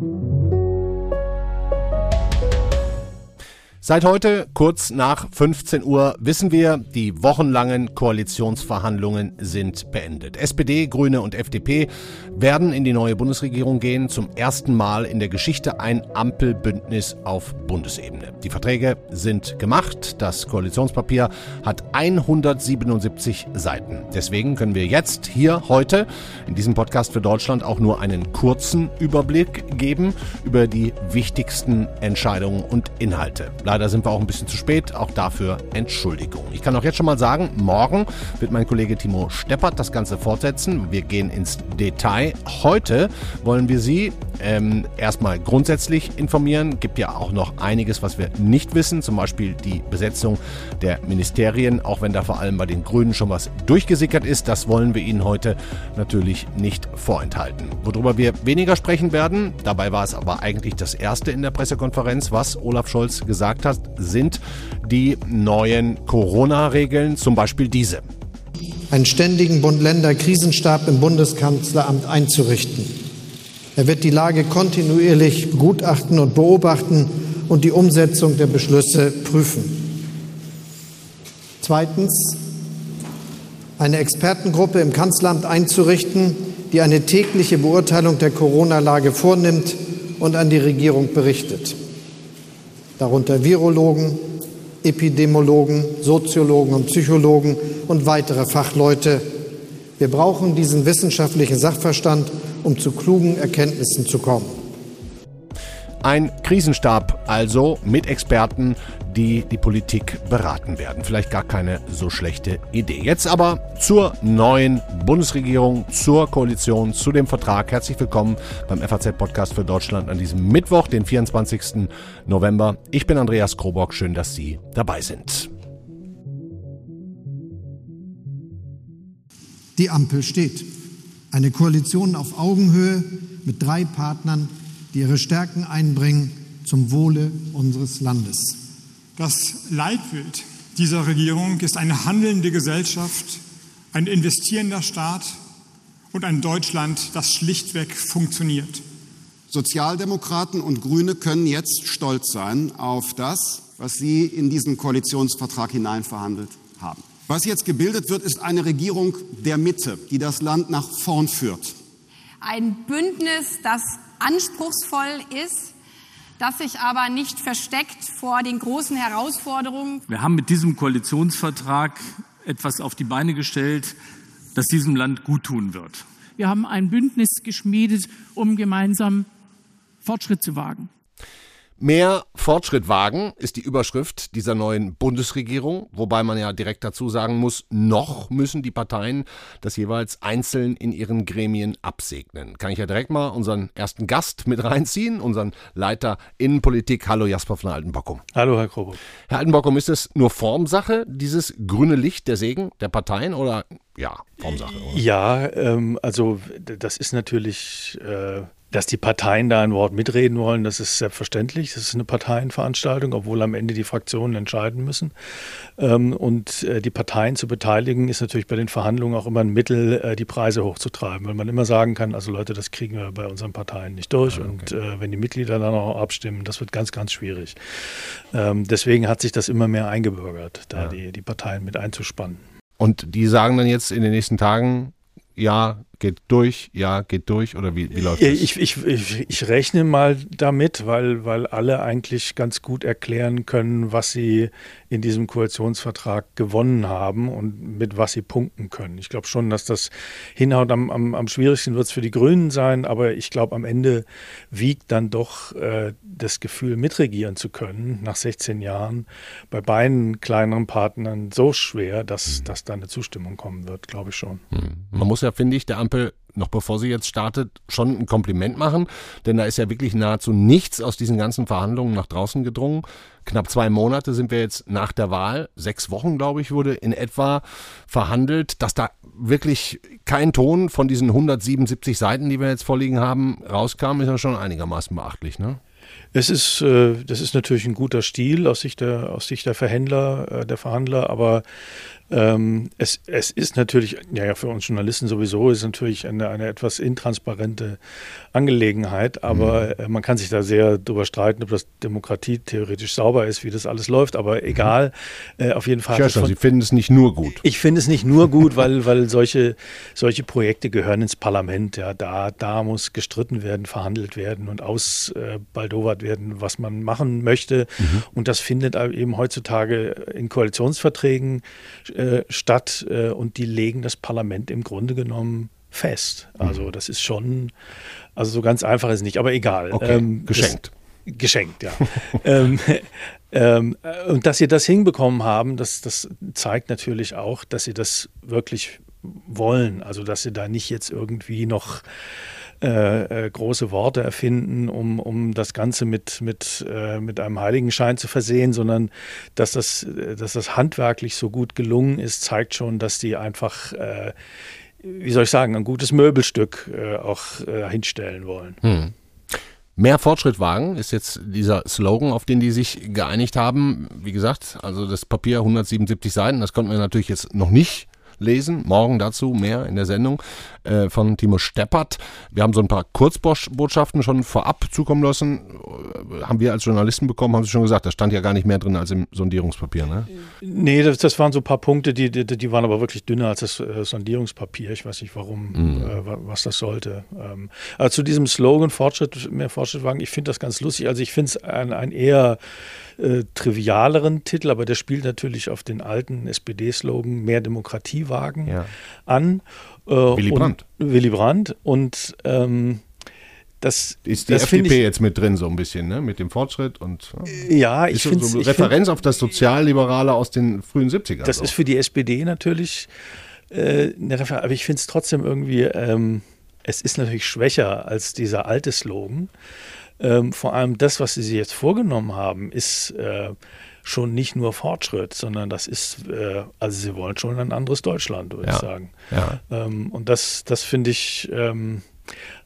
Thank you. Seit heute, kurz nach 15 Uhr, wissen wir, die wochenlangen Koalitionsverhandlungen sind beendet. SPD, Grüne und FDP werden in die neue Bundesregierung gehen. Zum ersten Mal in der Geschichte ein Ampelbündnis auf Bundesebene. Die Verträge sind gemacht. Das Koalitionspapier hat 177 Seiten. Deswegen können wir jetzt hier heute in diesem Podcast für Deutschland auch nur einen kurzen Überblick geben über die wichtigsten Entscheidungen und Inhalte. Leider Leider sind wir auch ein bisschen zu spät. Auch dafür Entschuldigung. Ich kann auch jetzt schon mal sagen, morgen wird mein Kollege Timo Steppert das Ganze fortsetzen. Wir gehen ins Detail. Heute wollen wir Sie ähm, erstmal grundsätzlich informieren. Gibt ja auch noch einiges, was wir nicht wissen. Zum Beispiel die Besetzung der Ministerien, auch wenn da vor allem bei den Grünen schon was durchgesickert ist. Das wollen wir Ihnen heute natürlich nicht vorenthalten. Worüber wir weniger sprechen werden, dabei war es aber eigentlich das erste in der Pressekonferenz, was Olaf Scholz gesagt hat hast, sind die neuen Corona-Regeln, zum Beispiel diese. Einen ständigen Bund-Länder-Krisenstab im Bundeskanzleramt einzurichten. Er wird die Lage kontinuierlich begutachten und beobachten und die Umsetzung der Beschlüsse prüfen. Zweitens, eine Expertengruppe im Kanzleramt einzurichten, die eine tägliche Beurteilung der Corona-Lage vornimmt und an die Regierung berichtet darunter Virologen, Epidemiologen, Soziologen und Psychologen und weitere Fachleute. Wir brauchen diesen wissenschaftlichen Sachverstand, um zu klugen Erkenntnissen zu kommen. Ein Krisenstab also mit Experten, die die Politik beraten werden. Vielleicht gar keine so schlechte Idee. Jetzt aber zur neuen Bundesregierung, zur Koalition, zu dem Vertrag. Herzlich willkommen beim FAZ-Podcast für Deutschland an diesem Mittwoch, den 24. November. Ich bin Andreas Krobock. Schön, dass Sie dabei sind. Die Ampel steht. Eine Koalition auf Augenhöhe mit drei Partnern, die ihre Stärken einbringen zum Wohle unseres Landes. Das Leitbild dieser Regierung ist eine handelnde Gesellschaft, ein investierender Staat und ein Deutschland, das schlichtweg funktioniert. Sozialdemokraten und Grüne können jetzt stolz sein auf das, was sie in diesen Koalitionsvertrag hineinverhandelt haben. Was jetzt gebildet wird, ist eine Regierung der Mitte, die das Land nach vorn führt. Ein Bündnis, das anspruchsvoll ist, das sich aber nicht versteckt vor den großen Herausforderungen. Wir haben mit diesem Koalitionsvertrag etwas auf die Beine gestellt, das diesem Land gut tun wird. Wir haben ein Bündnis geschmiedet, um gemeinsam Fortschritt zu wagen. Mehr Fortschritt wagen ist die Überschrift dieser neuen Bundesregierung, wobei man ja direkt dazu sagen muss, noch müssen die Parteien das jeweils einzeln in ihren Gremien absegnen. Kann ich ja direkt mal unseren ersten Gast mit reinziehen, unseren Leiter Innenpolitik. Hallo Jasper von Altenbockum. Hallo Herr Krobo. Herr Altenbockum, ist es nur Formsache, dieses grüne Licht der Segen der Parteien oder ja, Formsache? Oder? Ja, ähm, also das ist natürlich äh, dass die Parteien da ein Wort mitreden wollen, das ist selbstverständlich. Das ist eine Parteienveranstaltung, obwohl am Ende die Fraktionen entscheiden müssen. Ähm, und äh, die Parteien zu beteiligen, ist natürlich bei den Verhandlungen auch immer ein Mittel, äh, die Preise hochzutreiben, weil man immer sagen kann, also Leute, das kriegen wir bei unseren Parteien nicht durch. Ah, okay. Und äh, wenn die Mitglieder dann auch abstimmen, das wird ganz, ganz schwierig. Ähm, deswegen hat sich das immer mehr eingebürgert, da ja. die, die Parteien mit einzuspannen. Und die sagen dann jetzt in den nächsten Tagen, ja, geht durch, ja, geht durch oder wie, wie läuft das? Ich, ich, ich, ich rechne mal damit, weil, weil alle eigentlich ganz gut erklären können, was sie in diesem Koalitionsvertrag gewonnen haben und mit was sie punkten können. Ich glaube schon, dass das hinhaut. Am, am, am schwierigsten wird es für die Grünen sein, aber ich glaube, am Ende wiegt dann doch äh, das Gefühl, mitregieren zu können nach 16 Jahren bei beiden kleineren Partnern so schwer, dass, mhm. dass da eine Zustimmung kommen wird, glaube ich schon. Mhm. Man muss ja, finde ich, der Ampel noch bevor sie jetzt startet, schon ein Kompliment machen, denn da ist ja wirklich nahezu nichts aus diesen ganzen Verhandlungen nach draußen gedrungen. Knapp zwei Monate sind wir jetzt nach der Wahl, sechs Wochen, glaube ich, wurde in etwa verhandelt, dass da wirklich kein Ton von diesen 177 Seiten, die wir jetzt vorliegen haben, rauskam, ist ja schon einigermaßen beachtlich, ne? Es ist, äh, das ist natürlich ein guter Stil aus Sicht der, aus Sicht der Verhändler, äh, der Verhandler, aber Ähm, es, es ist natürlich, ja, ja, für uns Journalisten sowieso, ist natürlich eine, eine etwas intransparente Angelegenheit, aber mhm. man kann sich da sehr drüber streiten, ob das Demokratie theoretisch sauber ist, wie das alles läuft, aber mhm. egal. Äh, auf jeden Fall. Ja, schon, Sie finden es nicht nur gut. Ich finde es nicht nur gut, weil, weil solche, solche Projekte gehören ins Parlament. Ja, da, da muss gestritten werden, verhandelt werden und ausbaldowert äh, werden, was man machen möchte. Mhm. Und das findet eben heutzutage in Koalitionsverträgen äh, statt äh, und die legen das Parlament im Grunde genommen fest. Also mhm. das ist schon, also so ganz einfach ist es nicht, aber egal. Okay. Ähm, geschenkt. Das, geschenkt, ja. ähm, ähm, und dass sie das hinbekommen haben, das, das zeigt natürlich auch, dass sie das wirklich wollen. Also dass sie da nicht jetzt irgendwie noch äh, äh, große Worte erfinden, um, um das Ganze mit, mit, äh, mit einem Heiligenschein zu versehen, sondern dass das, dass das handwerklich so gut gelungen ist, zeigt schon, dass die einfach äh, wie soll ich sagen, ein gutes Möbelstück äh, auch äh, hinstellen wollen. Hm. Mehr Fortschritt wagen ist jetzt dieser Slogan, auf den die sich geeinigt haben. Wie gesagt, also das Papier 177 Seiten, das konnten wir natürlich jetzt noch nicht lesen. Morgen dazu mehr in der Sendung äh, von Timo Steppert. Wir haben so ein paar Kurzbotschaften schon vorab zukommen lassen. Äh, haben wir als Journalisten bekommen, haben Sie schon gesagt, da stand ja gar nicht mehr drin als im Sondierungspapier, ne? Nee, das, das waren so ein paar Punkte, die, die, die, waren aber wirklich dünner als das äh, Sondierungspapier. Ich weiß nicht, warum, mhm. äh, was das sollte. Ähm, aber zu diesem Slogan Fortschritt, mehr Fortschritt wagen, ich finde das ganz lustig. Also ich finde es ein, ein eher äh, trivialeren Titel, aber der spielt natürlich auf den alten SPD-Slogan Mehr Demokratie wagen ja. an. Äh, Willy Brandt. Willy Brandt. Und ähm, das ist die das FDP ich, jetzt mit drin so ein bisschen, ne? mit dem Fortschritt und ja, ich finde so eine Referenz find, auf das Sozialliberale aus den frühen 70ern. Das auch. ist für die SPD natürlich äh, eine Referenz, aber ich finde es trotzdem irgendwie, ähm, es ist natürlich schwächer als dieser alte Slogan. Ähm, vor allem das, was sie sich jetzt vorgenommen haben, ist äh, schon nicht nur Fortschritt, sondern das ist, äh, also sie wollen schon ein anderes Deutschland, würde ja. ich sagen. Ja. Ähm, und das, das finde ich, ähm,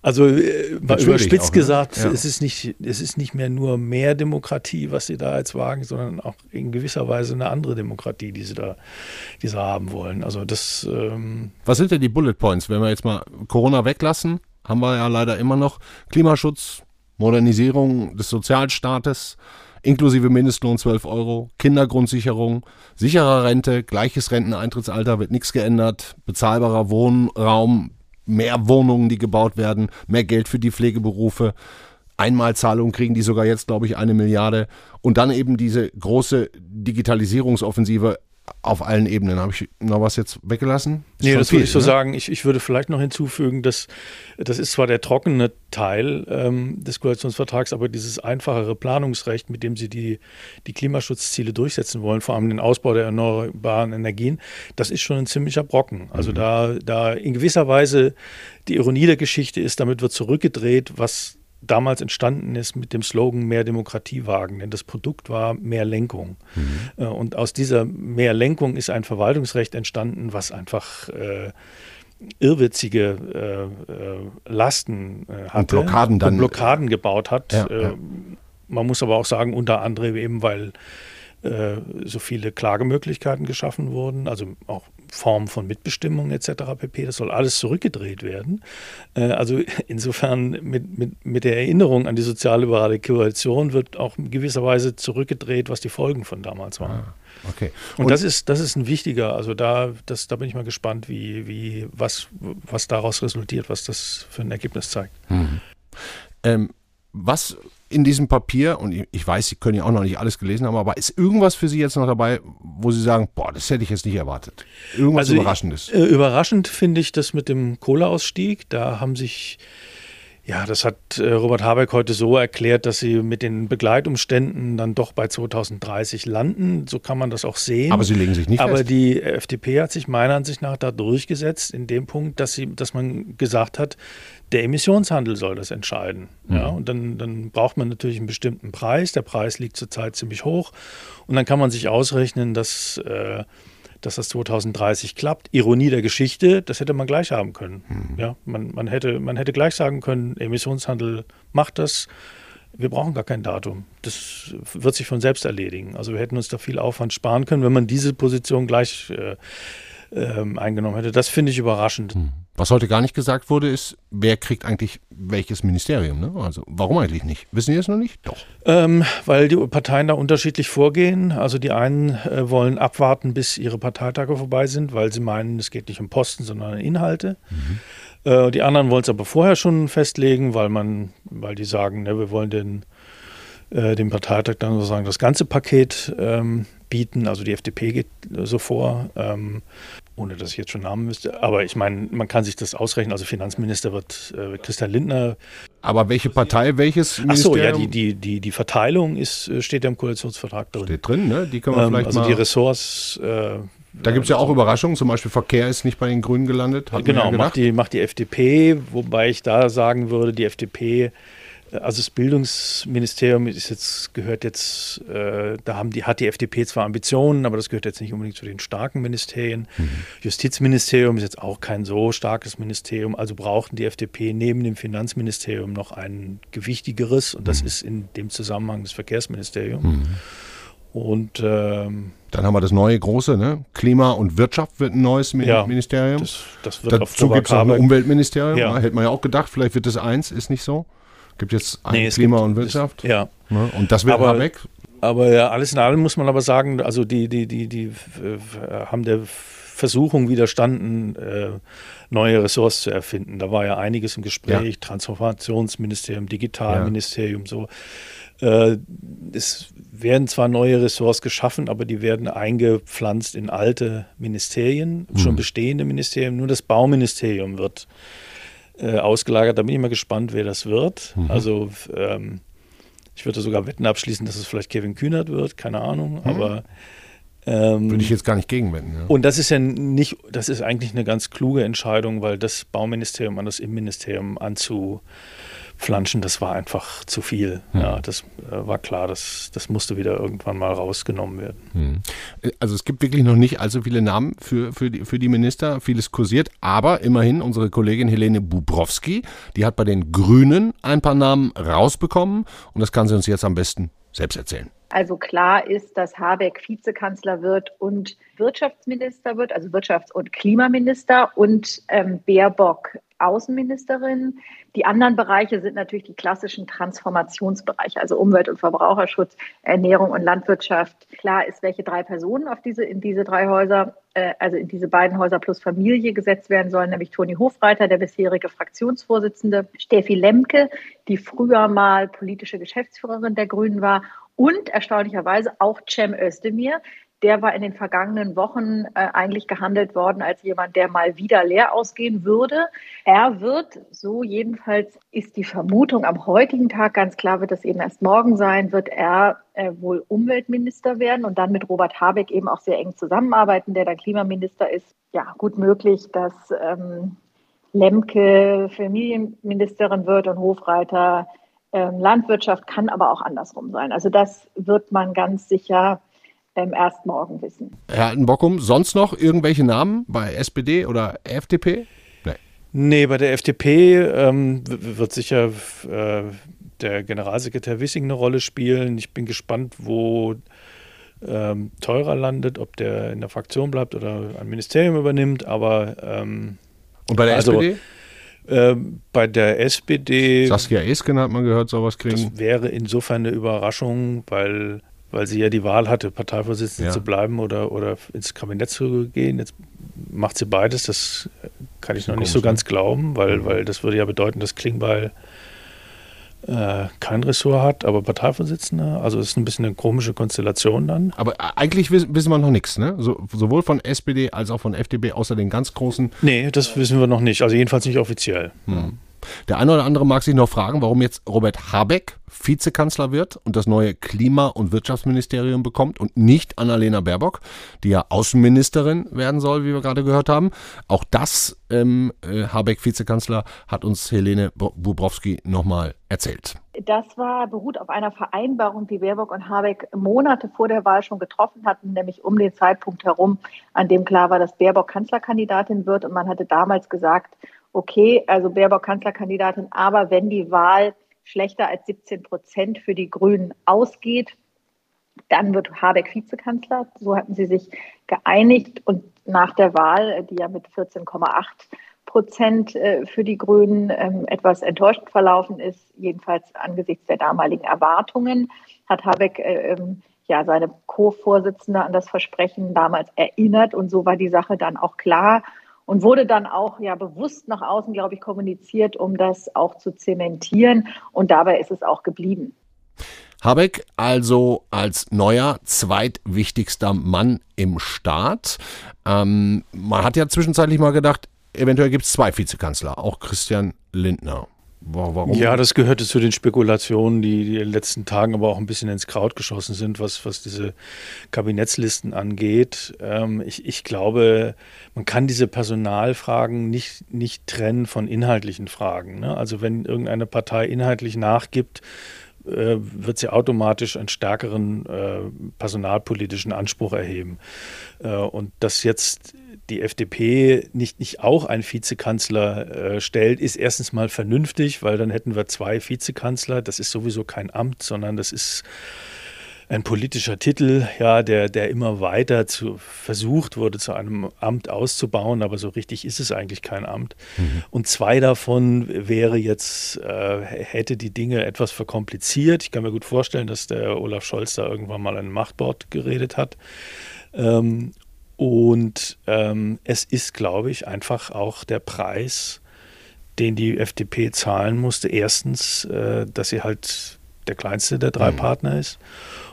also äh, überspitzt auch, ne? gesagt, ja. es, ist nicht, es ist nicht mehr nur mehr Demokratie, was sie da jetzt wagen, sondern auch in gewisser Weise eine andere Demokratie, die sie da, die sie haben wollen. Also das. Ähm was sind denn die Bullet Points, wenn wir jetzt mal Corona weglassen? Haben wir ja leider immer noch Klimaschutz, Modernisierung des Sozialstaates, inklusive Mindestlohn 12 Euro, Kindergrundsicherung, sichere Rente, gleiches Renteneintrittsalter wird nichts geändert, bezahlbarer Wohnraum, mehr Wohnungen, die gebaut werden, mehr Geld für die Pflegeberufe. Einmalzahlungen kriegen die sogar jetzt, glaube ich, eine Milliarde. Und dann eben diese große Digitalisierungsoffensive auf allen Ebenen. Habe ich noch was jetzt weggelassen? Ist nee, das viel, würde ich so ne? sagen. Ich, ich würde vielleicht noch hinzufügen, dass das ist zwar der trockene Teil ähm, des Koalitionsvertrags, aber dieses einfachere Planungsrecht, mit dem sie die, die Klimaschutzziele durchsetzen wollen, vor allem den Ausbau der erneuerbaren Energien, das ist schon ein ziemlicher Brocken. Also mhm. da, da in gewisser Weise die Ironie der Geschichte ist, damit wird zurückgedreht, was damals entstanden ist mit dem Slogan Mehr Demokratie wagen. Denn das Produkt war mehr Lenkung. Mhm. Äh, und aus dieser mehr Lenkung ist ein Verwaltungsrecht entstanden, was einfach äh, irrwitzige äh, äh Lasten äh, hatte und Blockaden, dann, und Blockaden gebaut hat. Ja, ja. Äh, man muss aber auch sagen, unter anderem eben, weil so viele Klagemöglichkeiten geschaffen wurden, also auch Form von Mitbestimmung etc. pp. Das soll alles zurückgedreht werden. Äh, also insofern mit, mit, mit der Erinnerung an die sozialliberale Koalition wird auch in gewisser Weise zurückgedreht, was die Folgen von damals waren. Ah, okay. Und, Und, das ist, das ist ein wichtiger, also da, das, da bin ich mal gespannt, wie, wie, was, was daraus resultiert, was das für ein Ergebnis zeigt. Mhm. Ähm, was in diesem Papier, und ich weiß, Sie können ja auch noch nicht alles gelesen haben, aber ist irgendwas für Sie jetzt noch dabei, wo Sie sagen, boah, das hätte ich jetzt nicht erwartet? Irgendwas also, Überraschendes? Äh, überraschend finde ich das mit dem Kohleausstieg. Da haben sich ja, das hat äh, Robert Habeck heute so erklärt, dass sie mit den Begleitumständen dann doch bei 2030 landen. So kann man das auch sehen. Aber sie legen sich nicht Aber fest. die FDP hat sich meiner Ansicht nach da durchgesetzt in dem Punkt, dass sie, dass man gesagt hat, der Emissionshandel soll das entscheiden. Mhm. Ja, und dann, dann braucht man natürlich einen bestimmten Preis. Der Preis liegt zurzeit ziemlich hoch. Und dann kann man sich ausrechnen, dass äh, dass das 2030 klappt. Ironie der Geschichte, das hätte man gleich haben können. Mhm. Ja, man, man, hätte, man hätte gleich sagen können, Emissionshandel macht das. Wir brauchen gar kein Datum. Das wird sich von selbst erledigen. Also wir hätten uns da viel Aufwand sparen können, wenn man diese Position gleich äh, ähm, eingenommen hätte. Das finde ich überraschend. Hm. Was heute gar nicht gesagt wurde, ist, wer kriegt eigentlich welches Ministerium? Ne? Also warum eigentlich nicht? Wissen Sie es noch nicht? Doch. Ähm, weil die Parteien da unterschiedlich vorgehen. Also die einen äh, wollen abwarten, bis ihre Parteitage vorbei sind, weil sie meinen, es geht nicht um Posten, sondern um Inhalte. Mhm. Äh, die anderen wollen es aber vorher schon festlegen, weil man, weil die sagen, ne, wir wollen den, äh, dem Parteitag dann sozusagen das ganze Paket ähm, bieten. Also die FDP geht so vor. Ähm, ohne dass ich jetzt schon Namen müsste. Aber ich meine, man kann sich das ausrechnen. Also Finanzminister wird äh, Christian Lindner. Aber welche Partei, welches Ministerium? Ach so, ja, die, die, die, die Verteilung ist, äh, steht ja im Koalitionsvertrag drin. Steht drin, ne? Die können wir ähm, vielleicht also mal... Also die Ressorts... Äh, da gibt es ja auch Überraschungen, zum Beispiel Verkehr ist nicht bei den Grünen gelandet. Genau, ja macht, die, macht die FDP, wobei ich da sagen würde, die FDP also das Bildungsministerium ist jetzt, gehört jetzt, äh, da haben die, hat die FDP zwar Ambitionen, aber das gehört jetzt nicht unbedingt zu den starken Ministerien. Mhm. Justizministerium ist jetzt auch kein so starkes Ministerium, also brauchten die FDP neben dem Finanzministerium noch ein gewichtigeres und das mhm. ist in dem Zusammenhang das Verkehrsministerium. Mhm. Und ähm, dann haben wir das neue große, ne? Klima und Wirtschaft wird ein neues ja, Ministerium. Das, das wird Dazu gibt es auch ein Umweltministerium. Ja. Hätte man ja auch gedacht, vielleicht wird das eins, ist nicht so. Gibt jetzt ein nee, Klima gibt, und Wirtschaft. Ist, ja. Ne? Und das wird aber, weg. Aber ja, alles in allem muss man aber sagen, also die, die, die, die äh, haben der Versuchung widerstanden, äh, neue Ressorts zu erfinden. Da war ja einiges im Gespräch, ja. Transformationsministerium, Digitalministerium, so. Äh, es werden zwar neue Ressorts geschaffen, aber die werden eingepflanzt in alte Ministerien, mhm. schon bestehende Ministerien. Nur das Bauministerium wird äh, ausgelagert. Da bin ich mal gespannt, wer das wird. Mhm. Also ähm, ich würde sogar Wetten abschließen, dass es vielleicht Kevin Kühnert wird, keine Ahnung, mhm. aber ähm, würde ich jetzt gar nicht gegenwenden. Ja. Und das ist ja nicht, das ist eigentlich eine ganz kluge Entscheidung, weil das Bauministerium an das Innenministerium anzu Flanschen, das war einfach zu viel. Hm. Ja, das äh, war klar, das, das musste wieder irgendwann mal rausgenommen werden. Hm. Also es gibt wirklich noch nicht allzu viele Namen für, für, die, für die Minister, vieles kursiert, aber immerhin unsere Kollegin Helene Bubrowski, die hat bei den Grünen ein paar Namen rausbekommen und das kann sie uns jetzt am besten selbst erzählen. Also klar ist, dass Habeck Vizekanzler wird und Wirtschaftsminister wird, also Wirtschafts- und Klimaminister und ähm, Baerbock Außenministerin. Die anderen Bereiche sind natürlich die klassischen Transformationsbereiche, also Umwelt- und Verbraucherschutz, Ernährung und Landwirtschaft. Klar ist, welche drei Personen auf diese, in diese drei Häuser, äh, also in diese beiden Häuser plus Familie gesetzt werden sollen, nämlich Toni Hofreiter, der bisherige Fraktionsvorsitzende, Steffi Lemke, die früher mal politische Geschäftsführerin der Grünen war und erstaunlicherweise auch Cem Özdemir, der war in den vergangenen Wochen äh, eigentlich gehandelt worden als jemand, der mal wieder leer ausgehen würde. Er wird, so jedenfalls ist die Vermutung am heutigen Tag, ganz klar wird es eben erst morgen sein, wird er äh, wohl Umweltminister werden und dann mit Robert Habeck eben auch sehr eng zusammenarbeiten, der dann Klimaminister ist. Ja, gut möglich, dass ähm, Lemke Familienministerin wird und Hofreiter ähm, Landwirtschaft, kann aber auch andersrum sein. Also das wird man ganz sicher ähm, erst morgen wissen. Herr Altenbockum, sonst noch irgendwelche Namen bei SPD oder FDP? Nee, nee bei der FDP ähm, wird sicher äh, der Generalsekretär Wissing eine Rolle spielen. Ich bin gespannt, wo ähm, Teurer landet, ob der in der Fraktion bleibt oder ein Ministerium übernimmt. Aber ähm, und bei der also, SPD? Äh, bei der SPD. Saskia Esken hat man gehört, sowas kriegen. Das wäre insofern eine Überraschung, weil weil sie ja die Wahl hatte, Parteivorsitzende ja. zu bleiben oder, oder ins Kabinett zu gehen. Jetzt macht sie beides. Das kann ich noch nicht so ganz ne? glauben, weil, mhm. weil das würde ja bedeuten, dass Klingbeil äh, kein Ressort hat, aber Parteivorsitzender. Also es ist ein bisschen eine komische Konstellation dann. Aber eigentlich wissen, wissen wir noch nichts, ne? So, sowohl von SPD als auch von FDP, außer den ganz großen. Nee, das wissen wir noch nicht. Also jedenfalls nicht offiziell. Hm. Der eine oder andere mag sich noch fragen, warum jetzt Robert Habeck Vizekanzler wird und das neue Klima- und Wirtschaftsministerium bekommt und nicht Annalena Baerbock, die ja Außenministerin werden soll, wie wir gerade gehört haben. Auch das, ähm, äh, Habeck Vizekanzler, hat uns Helene Bubrowski nochmal erzählt. Das war, beruht auf einer Vereinbarung, die Baerbock und Habeck Monate vor der Wahl schon getroffen hatten, nämlich um den Zeitpunkt herum, an dem klar war, dass Baerbock Kanzlerkandidatin wird. Und man hatte damals gesagt, okay, also Baerbock Kanzlerkandidatin, aber wenn die Wahl schlechter als 17 Prozent für die Grünen ausgeht, dann wird Habeck Vizekanzler. So hatten sie sich geeinigt. Und nach der Wahl, die ja mit 14,8 Prozent äh, für die Grünen ähm, etwas enttäuschend verlaufen ist, jedenfalls angesichts der damaligen Erwartungen, hat Habeck äh, ähm, ja seine Co-Vorsitzende an das Versprechen damals erinnert. Und so war die Sache dann auch klar und wurde dann auch ja bewusst nach außen, glaube ich, kommuniziert, um das auch zu zementieren. Und dabei ist es auch geblieben. Habeck also als neuer zweitwichtigster Mann im Staat. Ähm, man hat ja zwischenzeitlich mal gedacht, eventuell gibt es zwei Vizekanzler, auch Christian Lindner. Warum? Ja, das gehörte zu den Spekulationen, die, die in den letzten Tagen aber auch ein bisschen ins Kraut geschossen sind, was, was diese Kabinettslisten angeht. Ähm, ich, ich glaube, man kann diese Personalfragen nicht, nicht trennen von inhaltlichen Fragen. Ne? Also wenn irgendeine Partei inhaltlich nachgibt, äh, wird sie automatisch einen stärkeren äh, personalpolitischen Anspruch erheben. Äh, und dass jetzt die FDP nicht, nicht auch einen Vizekanzler äh, stellt, ist erstens mal vernünftig, weil dann hätten wir zwei Vizekanzler. Das ist sowieso kein Amt, sondern das ist ein politischer Titel, ja, der, der immer weiter zu, versucht wurde, zu einem Amt auszubauen, aber so richtig ist es eigentlich kein Amt. Mhm. Und zwei davon wäre jetzt, äh, hätte die Dinge etwas verkompliziert. Ich kann mir gut vorstellen, dass der Olaf Scholz da irgendwann mal ein Machtwort geredet hat. Ähm, und ähm, es ist, glaube ich, einfach auch der Preis, den die FDP zahlen musste. Erstens, äh, dass sie halt der kleinste der drei mhm. Partner ist.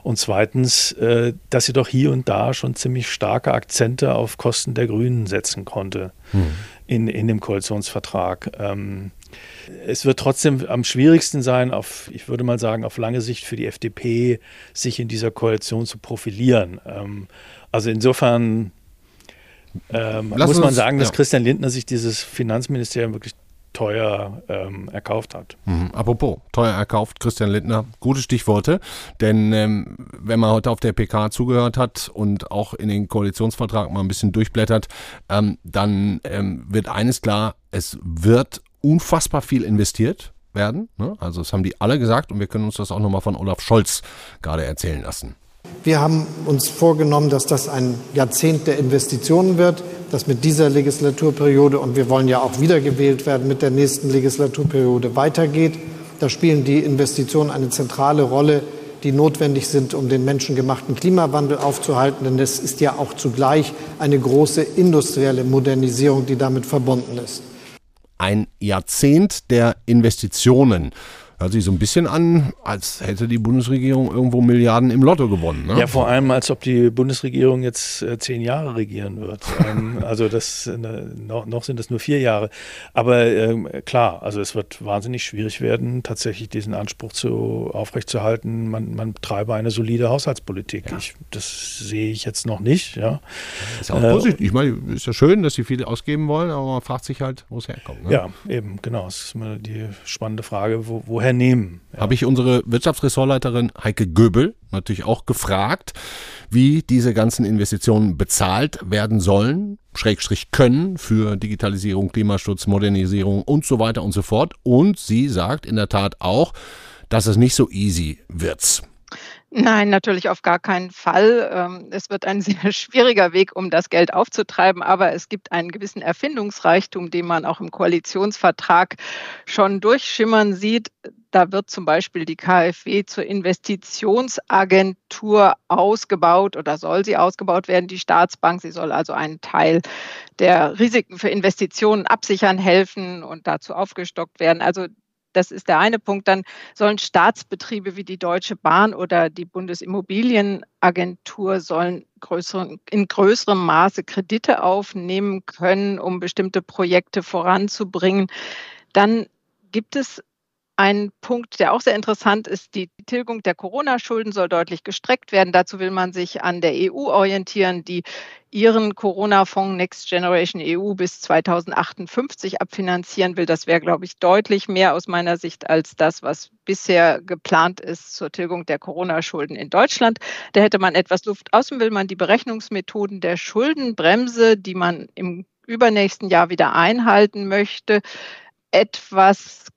Und zweitens, äh, dass sie doch hier und da schon ziemlich starke Akzente auf Kosten der Grünen setzen konnte mhm. in, in dem Koalitionsvertrag. Ähm, es wird trotzdem am schwierigsten sein, auf, ich würde mal sagen, auf lange Sicht für die FDP, sich in dieser Koalition zu profilieren. Ähm, also insofern ähm, muss man sagen, dass ja. Christian Lindner sich dieses Finanzministerium wirklich teuer ähm, erkauft hat. Mhm. Apropos, teuer erkauft, Christian Lindner, gute Stichworte, denn ähm, wenn man heute auf der PK zugehört hat und auch in den Koalitionsvertrag mal ein bisschen durchblättert, ähm, dann ähm, wird eines klar, es wird unfassbar viel investiert werden. Ne? Also das haben die alle gesagt und wir können uns das auch nochmal von Olaf Scholz gerade erzählen lassen. Wir haben uns vorgenommen, dass das ein Jahrzehnt der Investitionen wird, dass mit dieser Legislaturperiode, und wir wollen ja auch wiedergewählt werden, mit der nächsten Legislaturperiode weitergeht. Da spielen die Investitionen eine zentrale Rolle, die notwendig sind, um den menschengemachten Klimawandel aufzuhalten. Denn es ist ja auch zugleich eine große industrielle Modernisierung, die damit verbunden ist. Ein Jahrzehnt der Investitionen. Hört sich so ein bisschen an, als hätte die Bundesregierung irgendwo Milliarden im Lotto gewonnen. Ne? Ja, vor allem, als ob die Bundesregierung jetzt äh, zehn Jahre regieren wird. ähm, also das äh, noch, noch, sind es nur vier Jahre. Aber ähm, klar, also es wird wahnsinnig schwierig werden, tatsächlich diesen Anspruch zu, aufrechtzuerhalten. Man, man betreibe eine solide Haushaltspolitik. Ja. Ich, das sehe ich jetzt noch nicht. Ja. Ist ja auch äh, positiv. Ich meine, ist ja schön, dass sie viel ausgeben wollen, aber man fragt sich halt, wo es herkommt. Ne? Ja, eben, genau. Das ist immer die spannende Frage, wo, woher übernehmen. Ja. Habe ich unsere Wirtschaftsressortleiterin Heike Göbel natürlich auch gefragt, wie diese ganzen Investitionen bezahlt werden sollen, Schrägstrich können für Digitalisierung, Klimaschutz, Modernisierung und so weiter und so fort. Und sie sagt in der Tat auch, dass es nicht so easy wird. Nein, natürlich auf gar keinen Fall. Ähm, es wird ein sehr schwieriger Weg, um das Geld aufzutreiben, aber es gibt einen gewissen Erfindungsreichtum, den man auch im Koalitionsvertrag schon durchschimmern sieht. Da wird zum Beispiel die KfW zur Investitionsagentur ausgebaut oder soll sie ausgebaut werden, die Staatsbank. Sie soll also einen Teil der Risiken für Investitionen absichern helfen und dazu aufgestockt werden. Also das ist der eine Punkt. Dann sollen Staatsbetriebe wie die Deutsche Bahn oder die Bundesimmobilienagentur sollen größeren, in größerem Maße Kredite aufnehmen können, um bestimmte Projekte voranzubringen. Dann gibt es ein Punkt, der auch sehr interessant ist, die Tilgung der Corona-Schulden soll deutlich gestreckt werden. Dazu will man sich an der EU orientieren, die ihren Corona-Fonds Next Generation EU bis 2058 abfinanzieren will. Das wäre, glaube ich, deutlich mehr aus meiner Sicht als das, was bisher geplant ist zur Tilgung der Corona-Schulden in Deutschland. Da hätte man etwas Luft. Außerdem will man die Berechnungsmethoden der Schuldenbremse, die man im übernächsten Jahr wieder einhalten möchte, etwas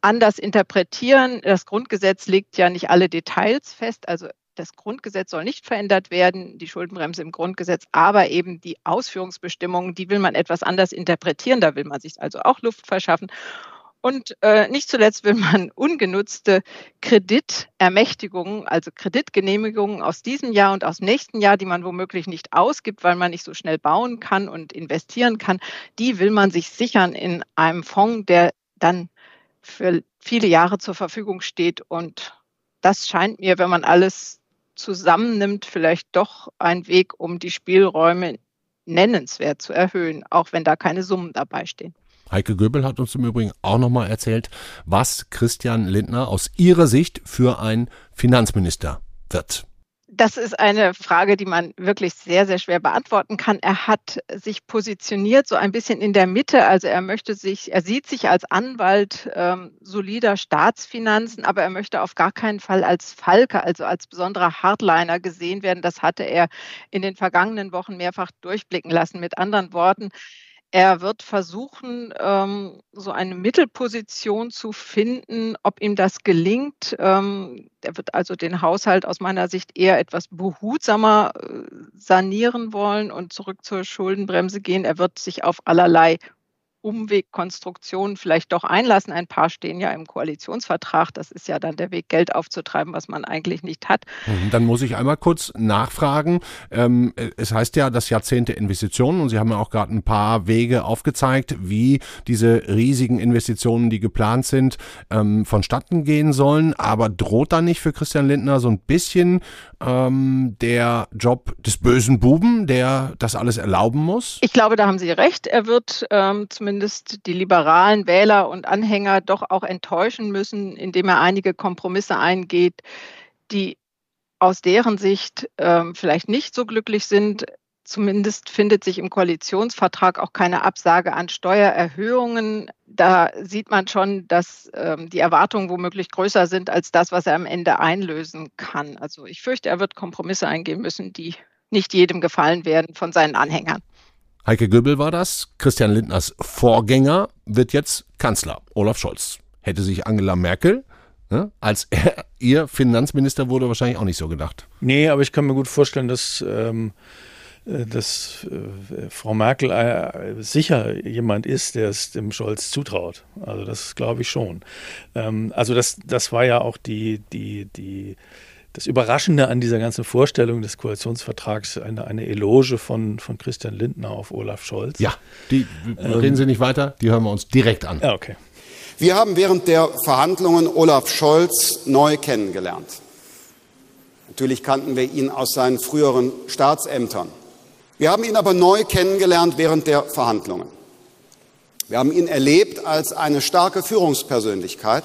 anders interpretieren. Das Grundgesetz legt ja nicht alle Details fest. Also das Grundgesetz soll nicht verändert werden, die Schuldenbremse im Grundgesetz, aber eben die Ausführungsbestimmungen, die will man etwas anders interpretieren. Da will man sich also auch Luft verschaffen. Und äh, nicht zuletzt will man ungenutzte Kreditermächtigungen, also Kreditgenehmigungen aus diesem Jahr und aus dem nächsten Jahr, die man womöglich nicht ausgibt, weil man nicht so schnell bauen kann und investieren kann, die will man sich sichern in einem Fonds, der dann für viele Jahre zur Verfügung steht. Und das scheint mir, wenn man alles zusammennimmt, vielleicht doch ein Weg, um die Spielräume nennenswert zu erhöhen, auch wenn da keine Summen dabei stehen. Heike Göbel hat uns im Übrigen auch nochmal erzählt, was Christian Lindner aus ihrer Sicht für ein Finanzminister wird. Das ist eine Frage, die man wirklich sehr, sehr schwer beantworten kann. Er hat sich positioniert so ein bisschen in der Mitte. Also er möchte sich, er sieht sich als Anwalt ähm, solider Staatsfinanzen, aber er möchte auf gar keinen Fall als Falke, also als besonderer Hardliner gesehen werden. Das hatte er in den vergangenen Wochen mehrfach durchblicken lassen. Mit anderen Worten, er wird versuchen, ähm, so eine Mittelposition zu finden. Ob ihm das gelingt, ähm, er wird also den Haushalt aus meiner Sicht eher etwas behutsamer äh, sanieren wollen und zurück zur Schuldenbremse gehen. Er wird sich auf allerlei Umwegkonstruktionen vielleicht doch einlassen. Ein paar stehen ja im Koalitionsvertrag. Das ist ja dann der Weg, Geld aufzutreiben, was man eigentlich nicht hat. Mhm, dann muss ich einmal kurz nachfragen. Ähm, es heißt ja, das Jahrzehnte Investitionen und Sie haben ja auch gerade ein paar Wege aufgezeigt, wie diese riesigen Investitionen, die geplant sind, ähm, vonstatten gehen sollen. Aber droht da nicht für Christian Lindner so ein bisschen ähm, der Job des bösen Buben, der das alles erlauben muss? Ich glaube, da haben Sie recht. Er wird ähm, zumindest die liberalen Wähler und Anhänger doch auch enttäuschen müssen, indem er einige Kompromisse eingeht, die aus deren Sicht ähm, vielleicht nicht so glücklich sind. Zumindest findet sich im Koalitionsvertrag auch keine Absage an Steuererhöhungen. Da sieht man schon, dass ähm, die Erwartungen womöglich größer sind als das, was er am Ende einlösen kann. Also ich fürchte, er wird Kompromisse eingehen müssen, die nicht jedem gefallen werden von seinen Anhängern. Heike Göbel war das. Christian Lindners Vorgänger wird jetzt Kanzler, Olaf Scholz. Hätte sich Angela Merkel ne, als er, ihr Finanzminister wurde, wahrscheinlich auch nicht so gedacht. Nee, aber ich kann mir gut vorstellen, dass ähm, äh, dass äh, Frau Merkel äh, sicher jemand ist, der es dem Scholz zutraut. Also das glaube ich schon. Ähm, also das, das war ja auch die, die, die, das Überraschende an dieser ganzen Vorstellung des Koalitionsvertrags, eine, eine Eloge von, von Christian Lindner auf Olaf Scholz. Ja, die ähm, reden Sie nicht weiter, die hören wir uns direkt an. Ja, okay. Wir haben während der Verhandlungen Olaf Scholz neu kennengelernt. Natürlich kannten wir ihn aus seinen früheren Staatsämtern. Wir haben ihn aber neu kennengelernt während der Verhandlungen. Wir haben ihn erlebt als eine starke Führungspersönlichkeit,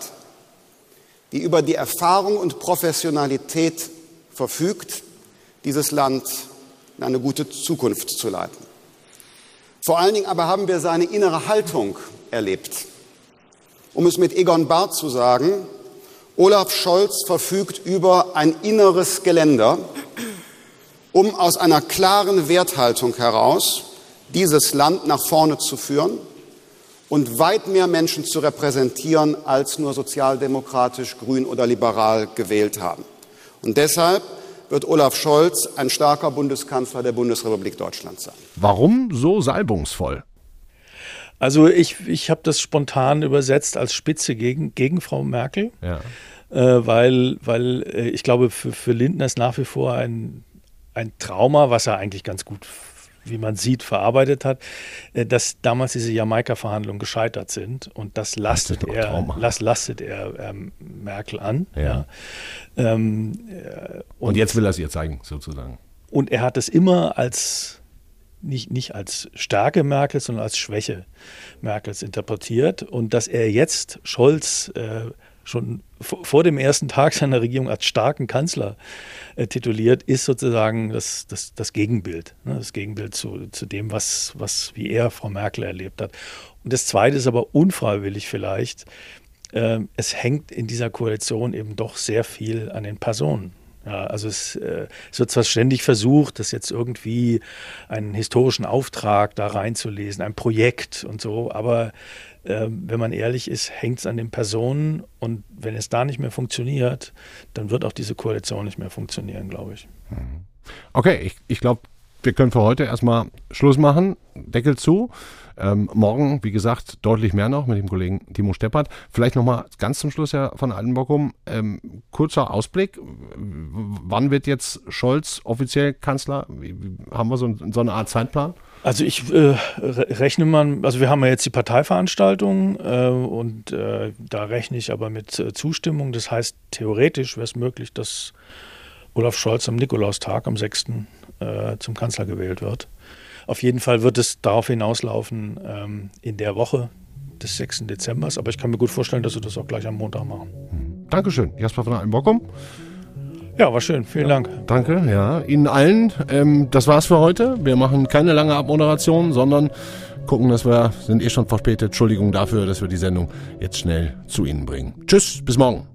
die über die Erfahrung und Professionalität verfügt, dieses Land in eine gute Zukunft zu leiten. Vor allen Dingen aber haben wir seine innere Haltung erlebt. Um es mit Egon Barth zu sagen, Olaf Scholz verfügt über ein inneres Geländer, um aus einer klaren Werthaltung heraus dieses Land nach vorne zu führen und weit mehr Menschen zu repräsentieren, als nur sozialdemokratisch, grün oder liberal gewählt haben. Und deshalb wird Olaf Scholz ein starker Bundeskanzler der Bundesrepublik Deutschland sein. Warum so salbungsvoll? Also ich, ich habe das spontan übersetzt als Spitze gegen, gegen Frau Merkel, ja. äh, weil, weil äh, ich glaube, für, für Lindner ist nach wie vor ein ein Trauma, was er eigentlich ganz gut, wie man sieht, verarbeitet hat, äh, dass damals diese Jamaika-Verhandlungen gescheitert sind. Und das lastet er, las, lastet er ähm, Merkel an. Ja. ja. Ähm, äh, und, und, jetzt will er es ihr zeigen, sozusagen. Und er hat es immer als nicht, nicht als Stärke Merkels, sondern als Schwäche Merkels interpretiert. Und dass er jetzt Scholz äh, schon vor dem ersten Tag seiner Regierung als starken Kanzler äh, tituliert, ist sozusagen das, das, das Gegenbild. Ne? Das Gegenbild zu, zu dem, was, was, wie er Frau Merkel erlebt hat. Und das Zweite ist aber unfreiwillig vielleicht, äh, es hängt in dieser Koalition eben doch sehr viel an den Personen. Ja, also es, äh, es, wird zwar ständig versucht, das jetzt irgendwie einen historischen Auftrag da reinzulesen, ein Projekt und so, aber äh, wenn man ehrlich ist, hängt es an den Personen und wenn es da nicht mehr funktioniert, dann wird auch diese Koalition nicht mehr funktionieren, glaube ich. Mhm. Okay, ich, ich glaube, wir können für heute erstmal Schluss machen, Deckel zu. Ähm, morgen, wie gesagt, deutlich mehr noch mit dem Kollegen Timo Steppert. Vielleicht nochmal ganz zum Schluss, Herr von Altenbockum, ähm, kurzer Ausblick. Wann wird jetzt Scholz offiziell Kanzler? Haben wir so, so, eine Art Zeitplan? Also ich äh, rechne mal, also wir haben ja jetzt die Parteiveranstaltung äh, und äh, da rechne ich aber mit äh, Zustimmung. Das heißt, theoretisch wäre es möglich, dass Olaf Scholz am Nikolaustag, am 6. Äh, zum Kanzler gewählt wird. Auf jeden Fall wird es darauf hinauslaufen ähm, in der Woche des 6. Dezember. Aber ich kann mir gut vorstellen, dass wir das auch gleich am Montag machen. Dankeschön, Jasper von Altenbockum. Ja, war schön. Vielen ja, Dank. Danke, ja. Ihnen allen. Ähm, das war's für heute. Wir machen keine lange Abmoderation, sondern gucken, dass wir, sind eh schon verspätet. Entschuldigung dafür, dass wir die Sendung jetzt schnell zu Ihnen bringen. Tschüss, bis morgen.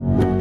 thank you.